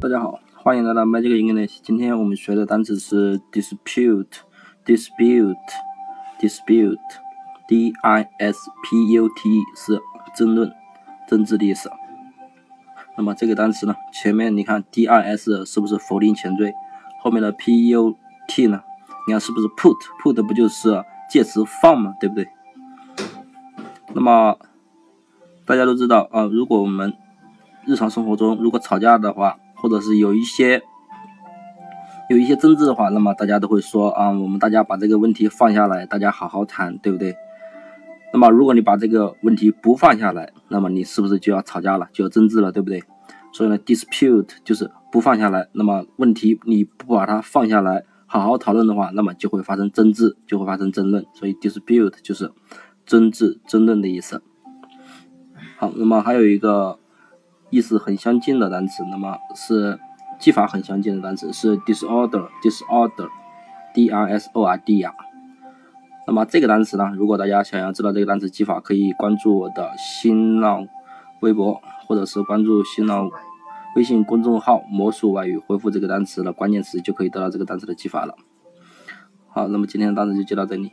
大家好，欢迎来到 Magic English。今天我们学的单词是 dispute，dispute，dispute，D I S P U T E 是争论、争执的意思。那么这个单词呢，前面你看 d i s 是不是否定前缀？后面的 p u t 呢？你看是不是 put？put 不就是介词放嘛，对不对？那么大家都知道啊，如果我们日常生活中如果吵架的话，或者是有一些有一些争执的话，那么大家都会说啊，我们大家把这个问题放下来，大家好好谈，对不对？那么如果你把这个问题不放下来，那么你是不是就要吵架了，就要争执了，对不对？所以呢，dispute 就是不放下来。那么问题你不把它放下来，好好讨论的话，那么就会发生争执，就会发生争论。所以 dispute 就是争执、争论的意思。好，那么还有一个。意思很相近的单词，那么是记法很相近的单词是 disorder，disorder，d r s o r d 呀。那么这个单词呢，如果大家想要知道这个单词记法，可以关注我的新浪微博，或者是关注新浪微信公众号“魔术外语”，回复这个单词的关键词，就可以得到这个单词的记法了。好，那么今天的单词就记到这里。